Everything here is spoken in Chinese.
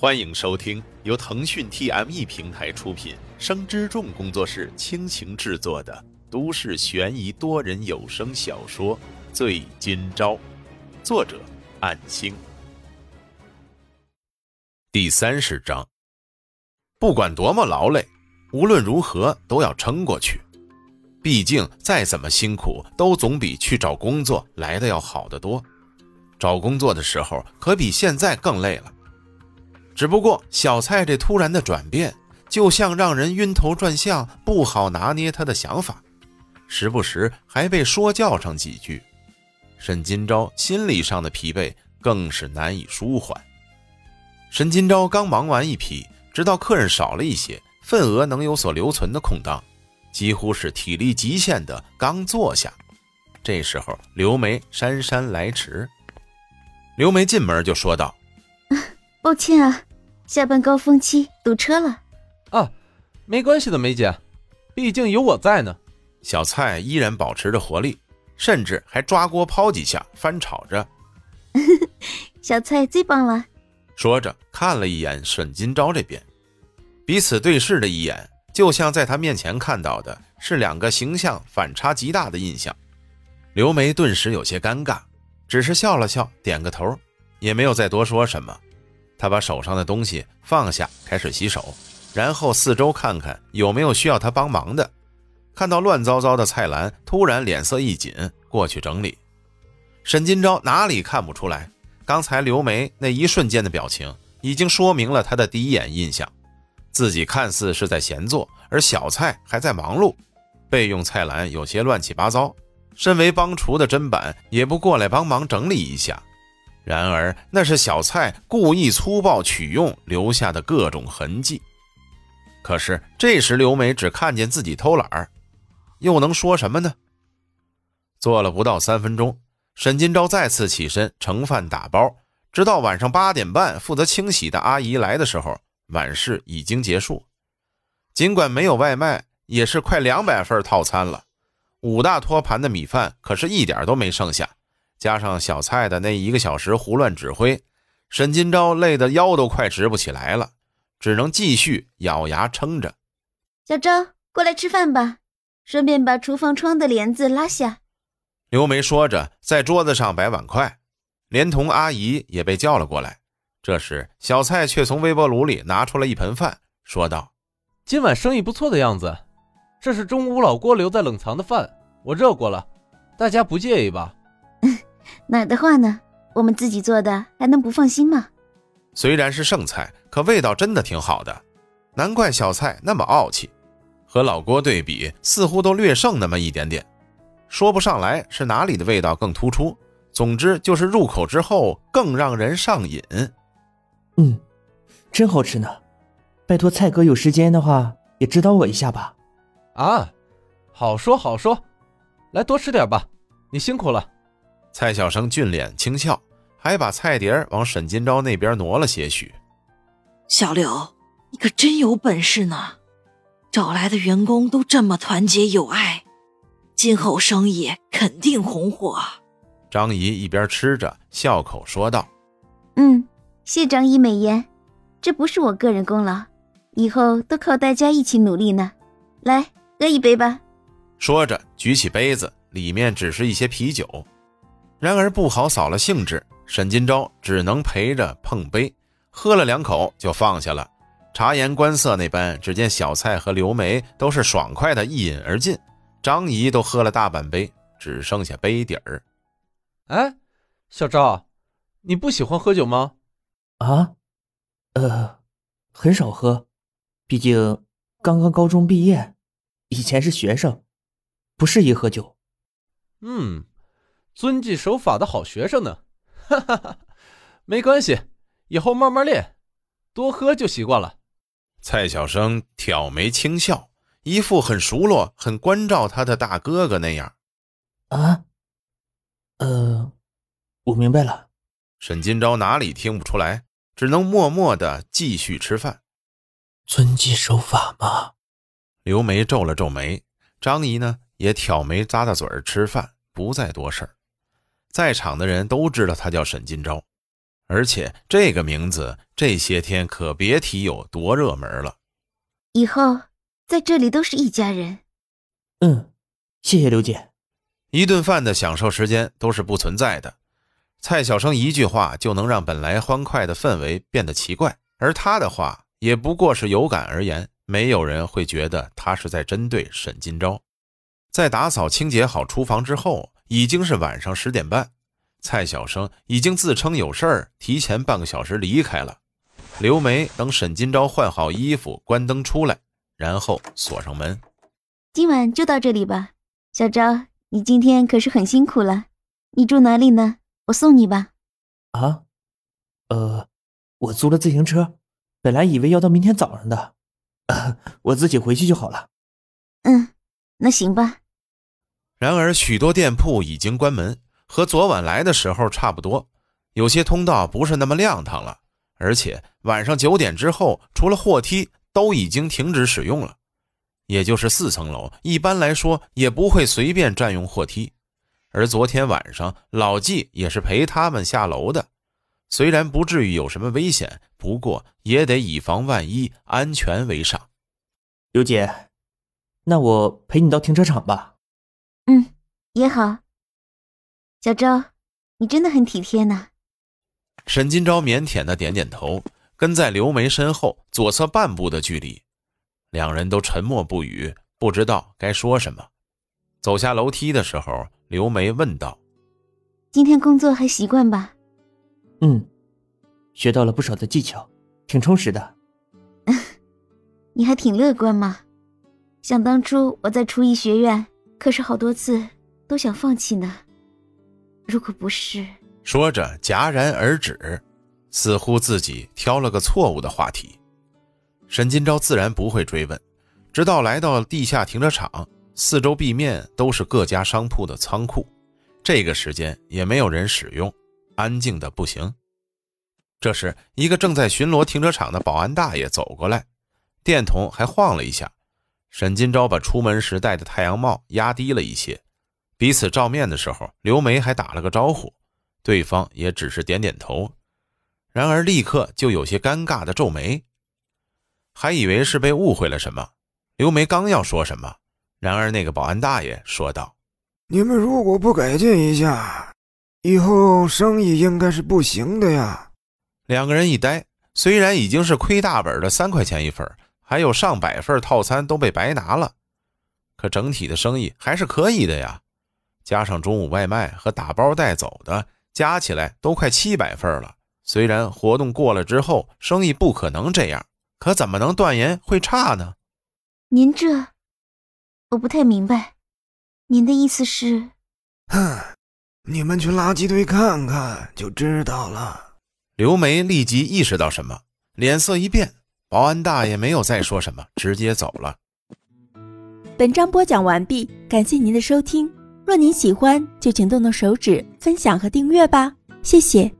欢迎收听由腾讯 TME 平台出品、生之众工作室倾情制作的都市悬疑多人有声小说《醉今朝》，作者：暗星。第三十章。不管多么劳累，无论如何都要撑过去。毕竟再怎么辛苦，都总比去找工作来的要好得多。找工作的时候可比现在更累了。只不过小蔡这突然的转变，就像让人晕头转向，不好拿捏他的想法，时不时还被说教上几句。沈金钊心理上的疲惫更是难以舒缓。沈金钊刚忙完一批，直到客人少了一些，份额能有所留存的空档，几乎是体力极限的刚坐下。这时候，刘梅姗姗来迟。刘梅进门就说道：“抱歉啊。”下班高峰期堵车了，啊，没关系的，梅姐，毕竟有我在呢。小蔡依然保持着活力，甚至还抓锅抛几下，翻炒着。小蔡最棒了。说着看了一眼沈金钊这边，彼此对视的一眼，就像在他面前看到的是两个形象反差极大的印象。刘梅顿时有些尴尬，只是笑了笑，点个头，也没有再多说什么。他把手上的东西放下，开始洗手，然后四周看看有没有需要他帮忙的。看到乱糟糟的菜篮，突然脸色一紧，过去整理。沈金钊哪里看不出来？刚才刘梅那一瞬间的表情，已经说明了他的第一眼印象。自己看似是在闲坐，而小蔡还在忙碌，备用菜篮有些乱七八糟。身为帮厨的砧板，也不过来帮忙整理一下。然而，那是小蔡故意粗暴取用留下的各种痕迹。可是这时刘梅只看见自己偷懒儿，又能说什么呢？做了不到三分钟，沈金钊再次起身盛饭打包，直到晚上八点半，负责清洗的阿姨来的时候，晚市已经结束。尽管没有外卖，也是快两百份套餐了，五大托盘的米饭可是一点都没剩下。加上小蔡的那一个小时胡乱指挥，沈金钊累得腰都快直不起来了，只能继续咬牙撑着。小昭，过来吃饭吧，顺便把厨房窗的帘子拉下。刘梅说着，在桌子上摆碗筷，连同阿姨也被叫了过来。这时，小蔡却从微波炉里拿出了一盆饭，说道：“今晚生意不错的样子，这是中午老郭留在冷藏的饭，我热过了，大家不介意吧？”哪的话呢？我们自己做的还能不放心吗？虽然是剩菜，可味道真的挺好的，难怪小蔡那么傲气。和老郭对比，似乎都略胜那么一点点，说不上来是哪里的味道更突出。总之就是入口之后更让人上瘾。嗯，真好吃呢。拜托蔡哥有时间的话也指导我一下吧。啊，好说好说，来多吃点吧，你辛苦了。蔡小生俊脸轻笑，还把菜碟往沈金钊那边挪了些许。小刘，你可真有本事呢！找来的员工都这么团结友爱，今后生意肯定红火。张姨一边吃着，笑口说道：“嗯，谢张姨美言，这不是我个人功劳，以后都靠大家一起努力呢。来，喝一杯吧。”说着举起杯子，里面只是一些啤酒。然而不好扫了兴致，沈金钊只能陪着碰杯，喝了两口就放下了。察言观色那般，只见小蔡和刘梅都是爽快的一饮而尽，张姨都喝了大半杯，只剩下杯底儿。哎，小赵，你不喜欢喝酒吗？啊，呃，很少喝，毕竟刚刚高中毕业，以前是学生，不适宜喝酒。嗯。遵纪守法的好学生呢，哈哈哈，没关系，以后慢慢练，多喝就习惯了。蔡小生挑眉轻笑，一副很熟络、很关照他的大哥哥那样。啊，呃，我明白了。沈金钊哪里听不出来，只能默默的继续吃饭。遵纪守法吗？刘梅皱了皱眉，张姨呢也挑眉咂咂嘴儿吃饭，不再多事儿。在场的人都知道他叫沈金钊，而且这个名字这些天可别提有多热门了。以后在这里都是一家人。嗯，谢谢刘姐。一顿饭的享受时间都是不存在的。蔡小生一句话就能让本来欢快的氛围变得奇怪，而他的话也不过是有感而言，没有人会觉得他是在针对沈金钊。在打扫清洁好厨房之后，已经是晚上十点半。蔡小生已经自称有事儿，提前半个小时离开了。刘梅等沈金钊换好衣服，关灯出来，然后锁上门。今晚就到这里吧，小昭，你今天可是很辛苦了。你住哪里呢？我送你吧。啊，呃，我租了自行车，本来以为要到明天早上的，我自己回去就好了。嗯，那行吧。然而，许多店铺已经关门，和昨晚来的时候差不多。有些通道不是那么亮堂了，而且晚上九点之后，除了货梯都已经停止使用了。也就是四层楼，一般来说也不会随便占用货梯。而昨天晚上，老纪也是陪他们下楼的。虽然不至于有什么危险，不过也得以防万一，安全为上。刘姐，那我陪你到停车场吧。嗯，也好。小周，你真的很体贴呢。沈金钊腼腆的点点头，跟在刘梅身后左侧半步的距离，两人都沉默不语，不知道该说什么。走下楼梯的时候，刘梅问道：“今天工作还习惯吧？”“嗯，学到了不少的技巧，挺充实的。”“你还挺乐观嘛。想当初我在厨艺学院。”可是好多次都想放弃呢。如果不是说着戛然而止，似乎自己挑了个错误的话题。沈金钊自然不会追问，直到来到地下停车场，四周壁面都是各家商铺的仓库，这个时间也没有人使用，安静的不行。这时，一个正在巡逻停车场的保安大爷走过来，电筒还晃了一下。沈金钊把出门时戴的太阳帽压低了一些，彼此照面的时候，刘梅还打了个招呼，对方也只是点点头，然而立刻就有些尴尬的皱眉，还以为是被误会了什么。刘梅刚要说什么，然而那个保安大爷说道：“你们如果不改进一下，以后生意应该是不行的呀。”两个人一呆，虽然已经是亏大本的三块钱一份。还有上百份套餐都被白拿了，可整体的生意还是可以的呀。加上中午外卖和打包带走的，加起来都快七百份了。虽然活动过了之后生意不可能这样，可怎么能断言会差呢？您这，我不太明白，您的意思是？哼，你们去垃圾堆看看就知道了。刘梅立即意识到什么，脸色一变。保安大爷没有再说什么，直接走了。本章播讲完毕，感谢您的收听。若您喜欢，就请动动手指分享和订阅吧，谢谢。